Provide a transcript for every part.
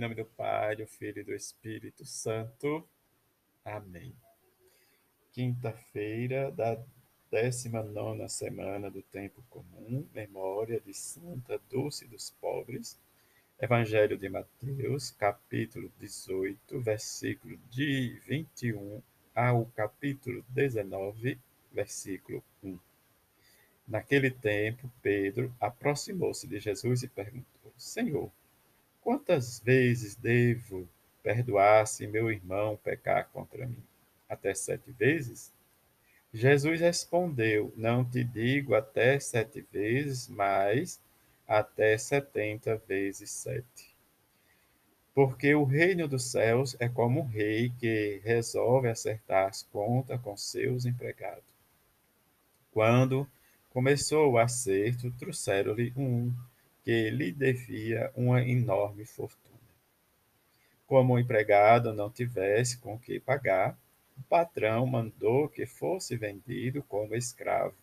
Em nome do Pai, do Filho e do Espírito Santo. Amém. Quinta-feira da 19 semana do Tempo Comum, memória de Santa Dulce dos Pobres. Evangelho de Mateus, capítulo 18, versículo de 21 ao capítulo 19, versículo 1. Naquele tempo, Pedro aproximou-se de Jesus e perguntou: Senhor, quantas vezes devo perdoar se meu irmão pecar contra mim? Até sete vezes? Jesus respondeu: Não te digo até sete vezes, mas até setenta vezes sete. Porque o reino dos céus é como um rei que resolve acertar as contas com seus empregados. Quando começou o acerto, trouxeram-lhe um que lhe devia uma enorme fortuna. Como o empregado não tivesse com que pagar, o patrão mandou que fosse vendido como escravo,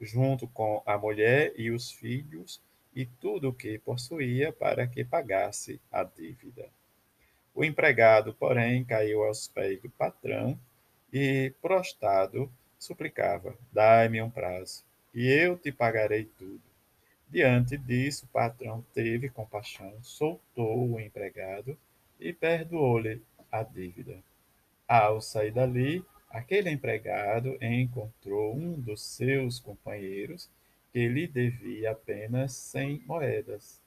junto com a mulher e os filhos e tudo o que possuía para que pagasse a dívida. O empregado, porém, caiu aos pés do patrão e, prostrado, suplicava: Dai-me um prazo, e eu te pagarei tudo. Diante disso, o patrão teve compaixão, soltou o empregado e perdoou-lhe a dívida. Ao sair dali, aquele empregado encontrou um dos seus companheiros que lhe devia apenas cem moedas.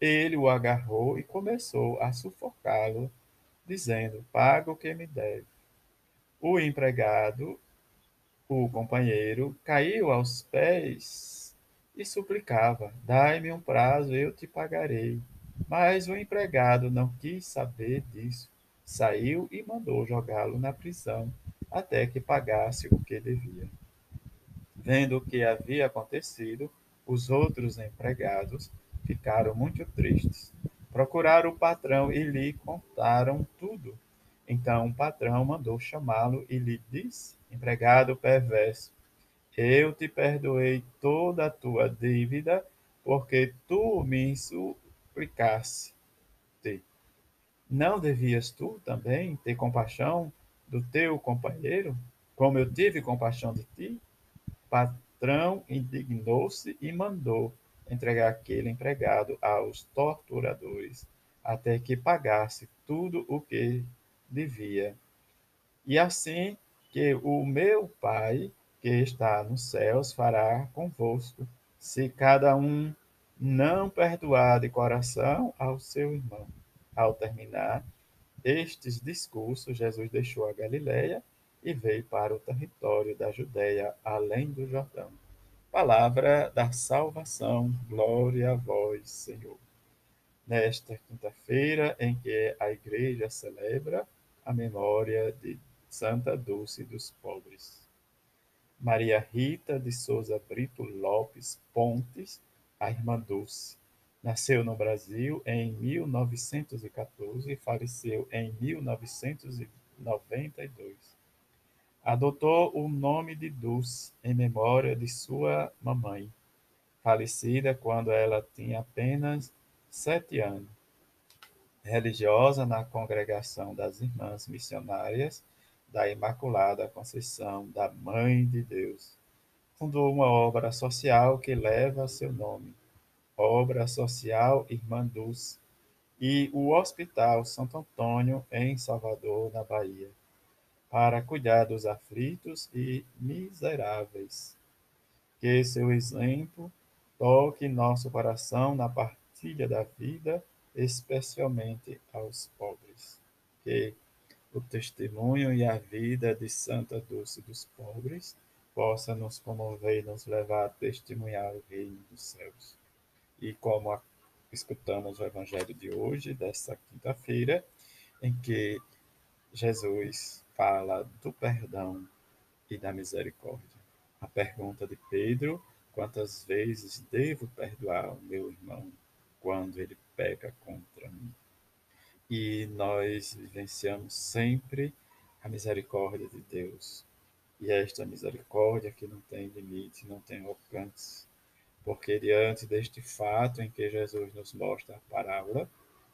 Ele o agarrou e começou a sufocá-lo, dizendo: Paga o que me deve. O empregado, o companheiro, caiu aos pés e suplicava: Dai-me um prazo, eu te pagarei. Mas o empregado não quis saber disso. Saiu e mandou jogá-lo na prisão até que pagasse o que devia. Vendo o que havia acontecido, os outros empregados ficaram muito tristes. Procuraram o patrão e lhe contaram tudo. Então o patrão mandou chamá-lo e lhe disse: Empregado perverso, eu te perdoei toda a tua dívida, porque tu me suplicaste. Não devias tu também ter compaixão do teu companheiro, como eu tive compaixão de ti? patrão indignou-se e mandou entregar aquele empregado aos torturadores, até que pagasse tudo o que devia. E assim que o meu Pai, que está nos céus, fará convosco, se cada um não perdoar de coração ao seu irmão. Ao terminar estes discursos, Jesus deixou a Galiléia e veio para o território da Judéia, além do Jordão. Palavra da salvação, glória a vós, Senhor. Nesta quinta-feira, em que a Igreja celebra a memória de Santa Dulce dos Pobres. Maria Rita de Souza Brito Lopes Pontes, a irmã Dulce, nasceu no Brasil em 1914 e faleceu em 1992 Adotou o nome de Dulce em memória de sua mamãe, falecida quando ela tinha apenas sete anos. Religiosa na congregação das Irmãs Missionárias da Imaculada Conceição da Mãe de Deus, fundou uma obra social que leva seu nome, Obra Social Irmã Dulce, e o Hospital Santo Antônio, em Salvador, na Bahia para cuidar dos aflitos e miseráveis. Que seu exemplo toque nosso coração na partilha da vida, especialmente aos pobres. Que o testemunho e a vida de Santa Dulce dos Pobres possa nos comover e nos levar a testemunhar o reino dos céus. E como escutamos o evangelho de hoje, desta quinta-feira, em que Jesus fala do perdão e da misericórdia. A pergunta de Pedro: quantas vezes devo perdoar o meu irmão quando ele peca contra mim? E nós vivenciamos sempre a misericórdia de Deus. E esta misericórdia que não tem limite, não tem alcance. Porque diante deste fato em que Jesus nos mostra a parábola,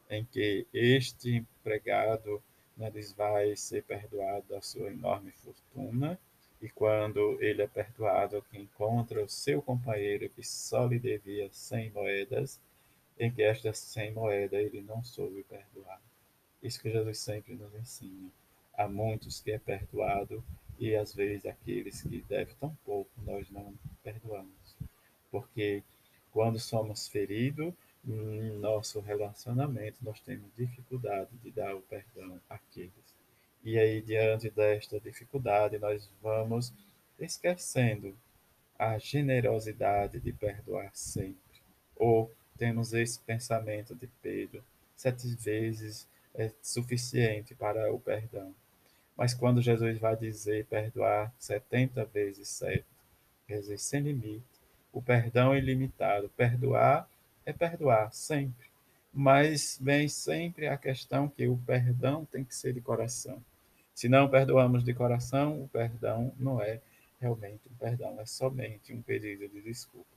em que este empregado né, vai ser perdoado da sua enorme fortuna, e quando ele é perdoado, que encontra o seu companheiro que só lhe devia 100 moedas, em que estas 100 moedas ele não soube perdoar. Isso que Jesus sempre nos ensina. Há muitos que é perdoado e às vezes aqueles que devem tão pouco nós não perdoamos. Porque quando somos feridos, em nosso relacionamento, nós temos dificuldade de dar o perdão àqueles. E aí, diante desta dificuldade, nós vamos esquecendo a generosidade de perdoar sempre. Ou temos esse pensamento de Pedro: sete vezes é suficiente para o perdão. Mas quando Jesus vai dizer perdoar setenta vezes sete, quer dizer, sem limite, o perdão é ilimitado, perdoar é perdoar sempre. Mas vem sempre a questão que o perdão tem que ser de coração. Se não perdoamos de coração, o perdão não é realmente um perdão, é somente um pedido de desculpa.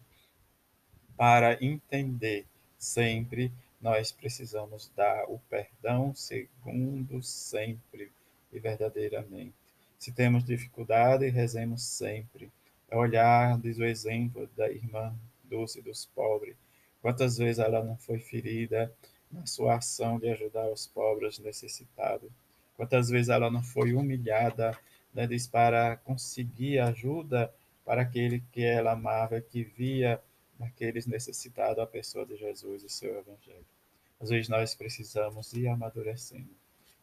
Para entender sempre, nós precisamos dar o perdão segundo sempre e verdadeiramente. Se temos dificuldade, rezemos sempre. Olhar, diz o exemplo da irmã doce dos pobres, Quantas vezes ela não foi ferida na sua ação de ajudar os pobres necessitados? Quantas vezes ela não foi humilhada né, diz, para conseguir ajuda para aquele que ela amava, que via naqueles necessitados a pessoa de Jesus e seu Evangelho? Às vezes nós precisamos ir amadurecendo.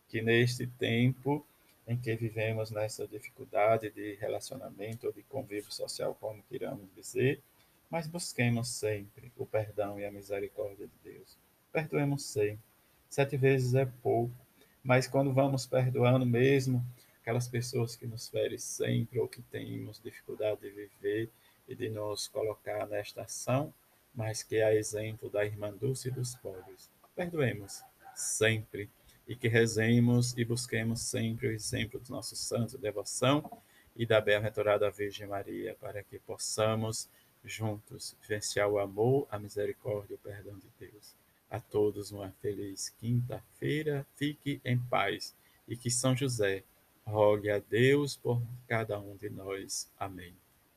Que neste tempo em que vivemos nessa dificuldade de relacionamento ou de convívio social, como queiramos dizer, mas busquemos sempre o perdão e a misericórdia de Deus. Perdoemos sempre. Sete vezes é pouco, mas quando vamos perdoando mesmo aquelas pessoas que nos ferem sempre ou que temos dificuldade de viver e de nos colocar nesta ação, mas que é a exemplo da irmã Dulce dos pobres. Perdoemos sempre e que rezemos e busquemos sempre o exemplo dos nossos santos de devoção e da bem-aventurada Virgem Maria, para que possamos juntos vivenciar o amor, a misericórdia e o perdão de Deus. A todos uma feliz quinta-feira, fique em paz e que São José rogue a Deus por cada um de nós. Amém.